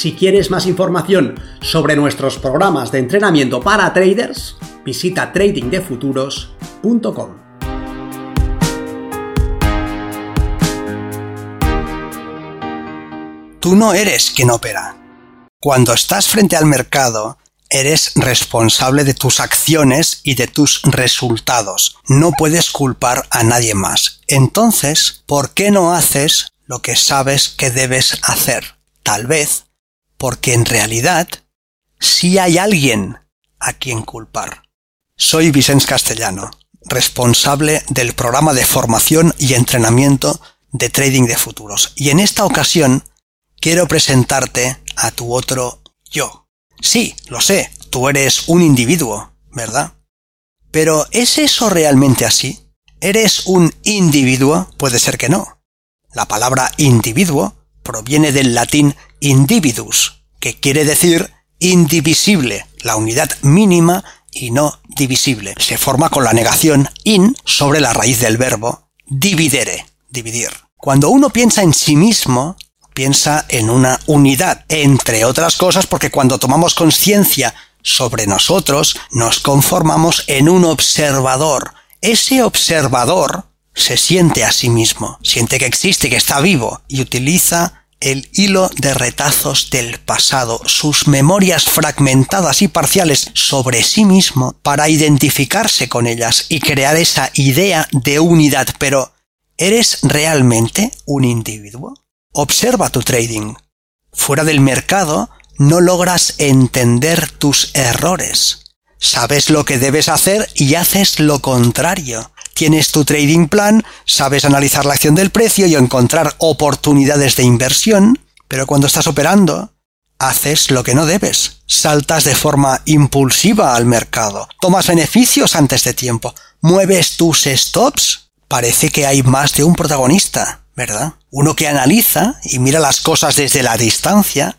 Si quieres más información sobre nuestros programas de entrenamiento para traders, visita tradingdefuturos.com. Tú no eres quien opera. Cuando estás frente al mercado, eres responsable de tus acciones y de tus resultados. No puedes culpar a nadie más. Entonces, ¿por qué no haces lo que sabes que debes hacer? Tal vez porque en realidad sí hay alguien a quien culpar. Soy Vicente Castellano, responsable del programa de formación y entrenamiento de trading de futuros. Y en esta ocasión quiero presentarte a tu otro yo. Sí, lo sé, tú eres un individuo, ¿verdad? Pero ¿es eso realmente así? ¿Eres un individuo? Puede ser que no. La palabra individuo proviene del latín individus, que quiere decir indivisible, la unidad mínima y no divisible. Se forma con la negación in sobre la raíz del verbo dividere, dividir. Cuando uno piensa en sí mismo, piensa en una unidad, entre otras cosas porque cuando tomamos conciencia sobre nosotros, nos conformamos en un observador. Ese observador se siente a sí mismo, siente que existe, que está vivo y utiliza el hilo de retazos del pasado, sus memorias fragmentadas y parciales sobre sí mismo para identificarse con ellas y crear esa idea de unidad. Pero, ¿eres realmente un individuo? Observa tu trading. Fuera del mercado, no logras entender tus errores. Sabes lo que debes hacer y haces lo contrario tienes tu trading plan, sabes analizar la acción del precio y encontrar oportunidades de inversión, pero cuando estás operando, haces lo que no debes. Saltas de forma impulsiva al mercado, tomas beneficios antes de tiempo, mueves tus stops. Parece que hay más de un protagonista, ¿verdad? Uno que analiza y mira las cosas desde la distancia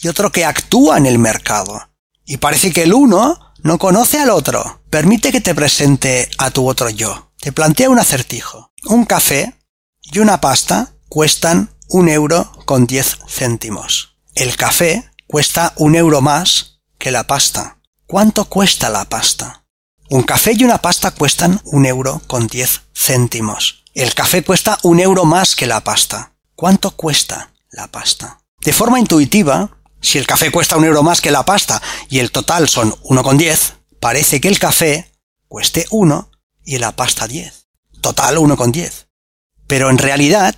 y otro que actúa en el mercado. Y parece que el uno no conoce al otro. Permite que te presente a tu otro yo. Te plantea un acertijo. Un café y una pasta cuestan un euro con diez céntimos. El café cuesta un euro más que la pasta. ¿Cuánto cuesta la pasta? Un café y una pasta cuestan un euro con diez céntimos. El café cuesta un euro más que la pasta. ¿Cuánto cuesta la pasta? De forma intuitiva, si el café cuesta un euro más que la pasta y el total son 1,10, parece que el café cueste 1 y la pasta 10. Total 1,10. Pero en realidad,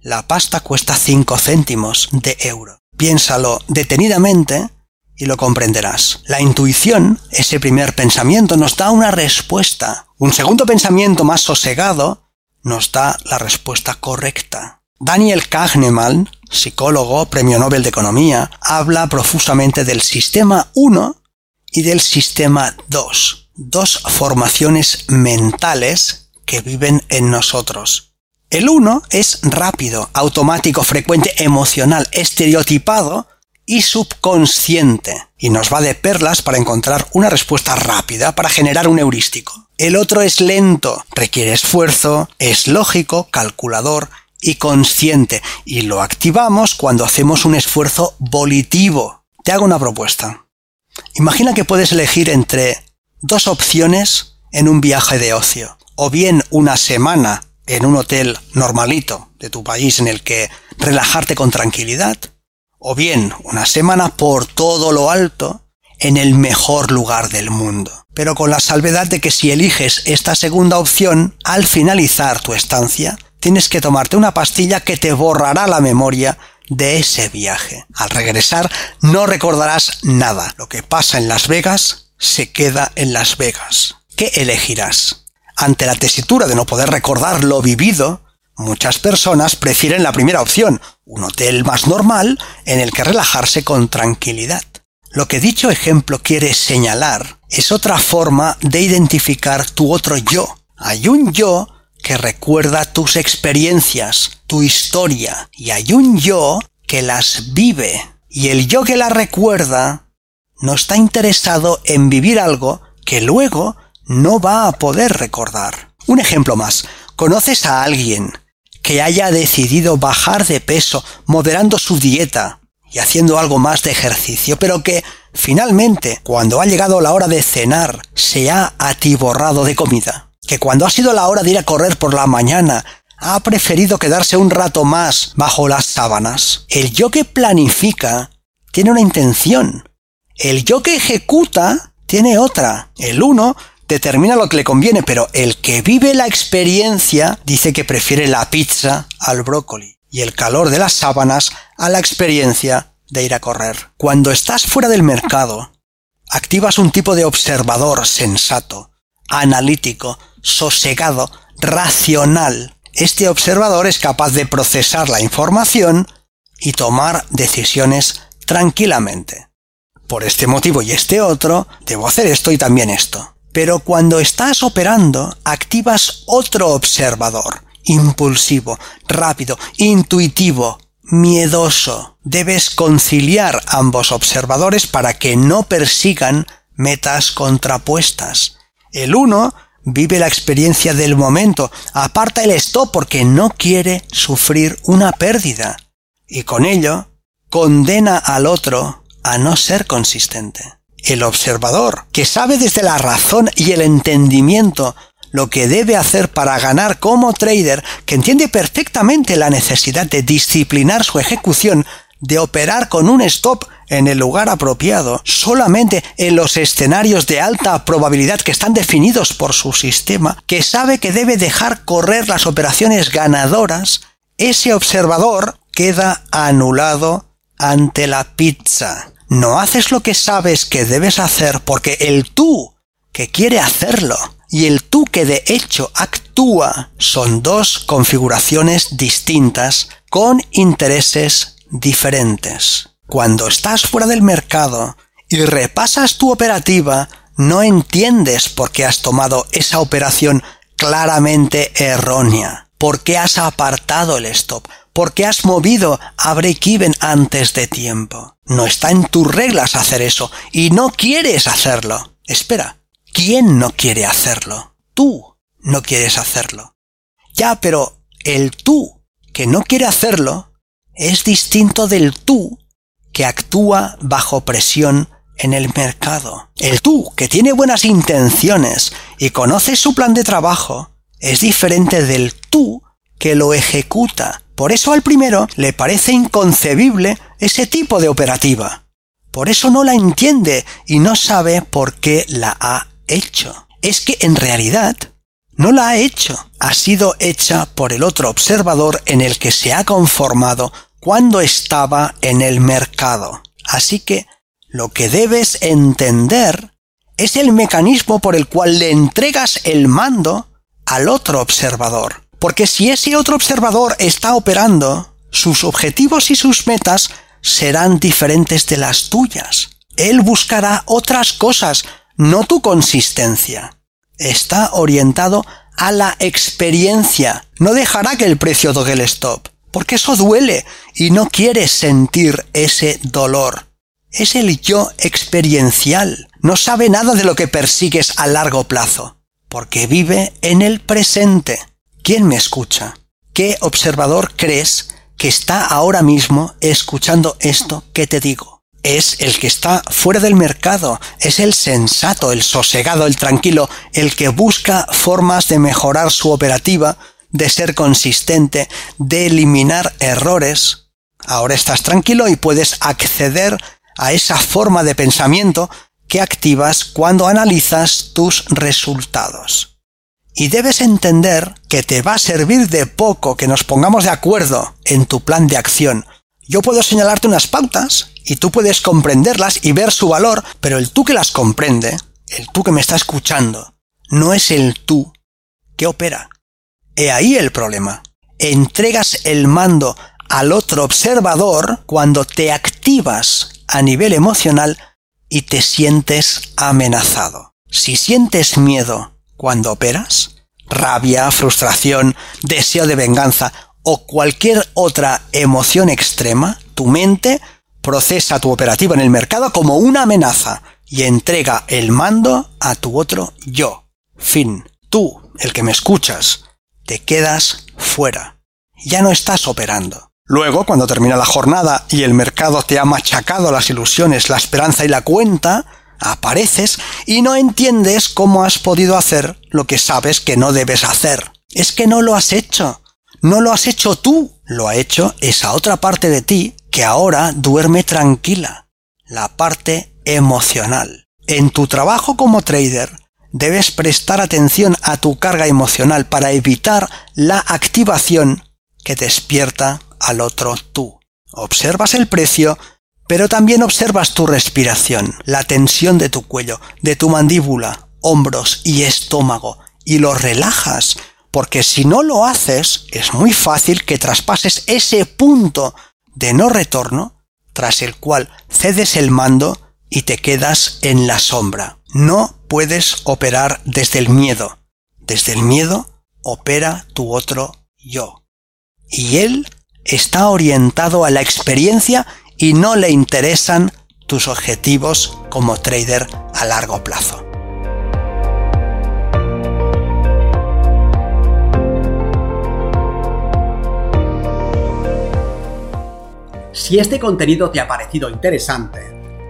la pasta cuesta 5 céntimos de euro. Piénsalo detenidamente y lo comprenderás. La intuición, ese primer pensamiento, nos da una respuesta. Un segundo pensamiento más sosegado nos da la respuesta correcta. Daniel Kahneman, psicólogo, premio Nobel de Economía, habla profusamente del sistema 1 y del sistema 2, dos formaciones mentales que viven en nosotros. El 1 es rápido, automático, frecuente, emocional, estereotipado y subconsciente, y nos va de perlas para encontrar una respuesta rápida para generar un heurístico. El otro es lento, requiere esfuerzo, es lógico, calculador, y consciente y lo activamos cuando hacemos un esfuerzo volitivo. Te hago una propuesta. Imagina que puedes elegir entre dos opciones en un viaje de ocio. O bien una semana en un hotel normalito de tu país en el que relajarte con tranquilidad. O bien una semana por todo lo alto en el mejor lugar del mundo. Pero con la salvedad de que si eliges esta segunda opción, al finalizar tu estancia, tienes que tomarte una pastilla que te borrará la memoria de ese viaje. Al regresar no recordarás nada. Lo que pasa en Las Vegas se queda en Las Vegas. ¿Qué elegirás? Ante la tesitura de no poder recordar lo vivido, Muchas personas prefieren la primera opción, un hotel más normal en el que relajarse con tranquilidad. Lo que dicho ejemplo quiere señalar es otra forma de identificar tu otro yo. Hay un yo que recuerda tus experiencias, tu historia, y hay un yo que las vive. Y el yo que las recuerda no está interesado en vivir algo que luego no va a poder recordar. Un ejemplo más. ¿Conoces a alguien que haya decidido bajar de peso moderando su dieta y haciendo algo más de ejercicio, pero que finalmente, cuando ha llegado la hora de cenar, se ha atiborrado de comida? Que cuando ha sido la hora de ir a correr por la mañana, ha preferido quedarse un rato más bajo las sábanas. El yo que planifica tiene una intención. El yo que ejecuta tiene otra. El uno determina lo que le conviene, pero el que vive la experiencia dice que prefiere la pizza al brócoli y el calor de las sábanas a la experiencia de ir a correr. Cuando estás fuera del mercado, activas un tipo de observador sensato, analítico, sosegado, racional. Este observador es capaz de procesar la información y tomar decisiones tranquilamente. Por este motivo y este otro, debo hacer esto y también esto. Pero cuando estás operando, activas otro observador, impulsivo, rápido, intuitivo, miedoso. Debes conciliar ambos observadores para que no persigan metas contrapuestas. El uno vive la experiencia del momento, aparta el stop porque no quiere sufrir una pérdida. Y con ello, condena al otro a no ser consistente el observador, que sabe desde la razón y el entendimiento lo que debe hacer para ganar como trader, que entiende perfectamente la necesidad de disciplinar su ejecución, de operar con un stop en el lugar apropiado, solamente en los escenarios de alta probabilidad que están definidos por su sistema, que sabe que debe dejar correr las operaciones ganadoras, ese observador queda anulado ante la pizza no haces lo que sabes que debes hacer porque el tú que quiere hacerlo y el tú que de hecho actúa son dos configuraciones distintas con intereses diferentes. Cuando estás fuera del mercado y repasas tu operativa, no entiendes por qué has tomado esa operación claramente errónea, por qué has apartado el stop, porque has movido a break-even antes de tiempo. No está en tus reglas hacer eso y no quieres hacerlo. Espera, ¿quién no quiere hacerlo? Tú no quieres hacerlo. Ya, pero el tú que no quiere hacerlo es distinto del tú que actúa bajo presión en el mercado. El tú que tiene buenas intenciones y conoce su plan de trabajo es diferente del tú que lo ejecuta por eso al primero le parece inconcebible ese tipo de operativa. Por eso no la entiende y no sabe por qué la ha hecho. Es que en realidad no la ha hecho. Ha sido hecha por el otro observador en el que se ha conformado cuando estaba en el mercado. Así que lo que debes entender es el mecanismo por el cual le entregas el mando al otro observador. Porque si ese otro observador está operando, sus objetivos y sus metas serán diferentes de las tuyas. Él buscará otras cosas, no tu consistencia. Está orientado a la experiencia. No dejará que el precio toque el stop, porque eso duele y no quiere sentir ese dolor. Es el yo experiencial. No sabe nada de lo que persigues a largo plazo, porque vive en el presente. ¿Quién me escucha? ¿Qué observador crees que está ahora mismo escuchando esto que te digo? Es el que está fuera del mercado, es el sensato, el sosegado, el tranquilo, el que busca formas de mejorar su operativa, de ser consistente, de eliminar errores. Ahora estás tranquilo y puedes acceder a esa forma de pensamiento que activas cuando analizas tus resultados. Y debes entender que te va a servir de poco que nos pongamos de acuerdo en tu plan de acción. Yo puedo señalarte unas pautas y tú puedes comprenderlas y ver su valor, pero el tú que las comprende, el tú que me está escuchando, no es el tú que opera. He ahí el problema. entregas el mando al otro observador cuando te activas a nivel emocional y te sientes amenazado. Si sientes miedo cuando operas, rabia, frustración, deseo de venganza o cualquier otra emoción extrema, tu mente procesa tu operativa en el mercado como una amenaza y entrega el mando a tu otro yo. Fin. Tú, el que me escuchas, te quedas fuera. Ya no estás operando. Luego, cuando termina la jornada y el mercado te ha machacado las ilusiones, la esperanza y la cuenta, apareces y no entiendes cómo has podido hacer lo que sabes que no debes hacer. Es que no lo has hecho. No lo has hecho tú. Lo ha hecho esa otra parte de ti que ahora duerme tranquila. La parte emocional. En tu trabajo como trader, debes prestar atención a tu carga emocional para evitar la activación que despierta al otro tú. Observas el precio pero también observas tu respiración, la tensión de tu cuello, de tu mandíbula, hombros y estómago, y lo relajas, porque si no lo haces, es muy fácil que traspases ese punto de no retorno, tras el cual cedes el mando y te quedas en la sombra. No puedes operar desde el miedo. Desde el miedo opera tu otro yo. Y él está orientado a la experiencia y no le interesan tus objetivos como trader a largo plazo. Si este contenido te ha parecido interesante,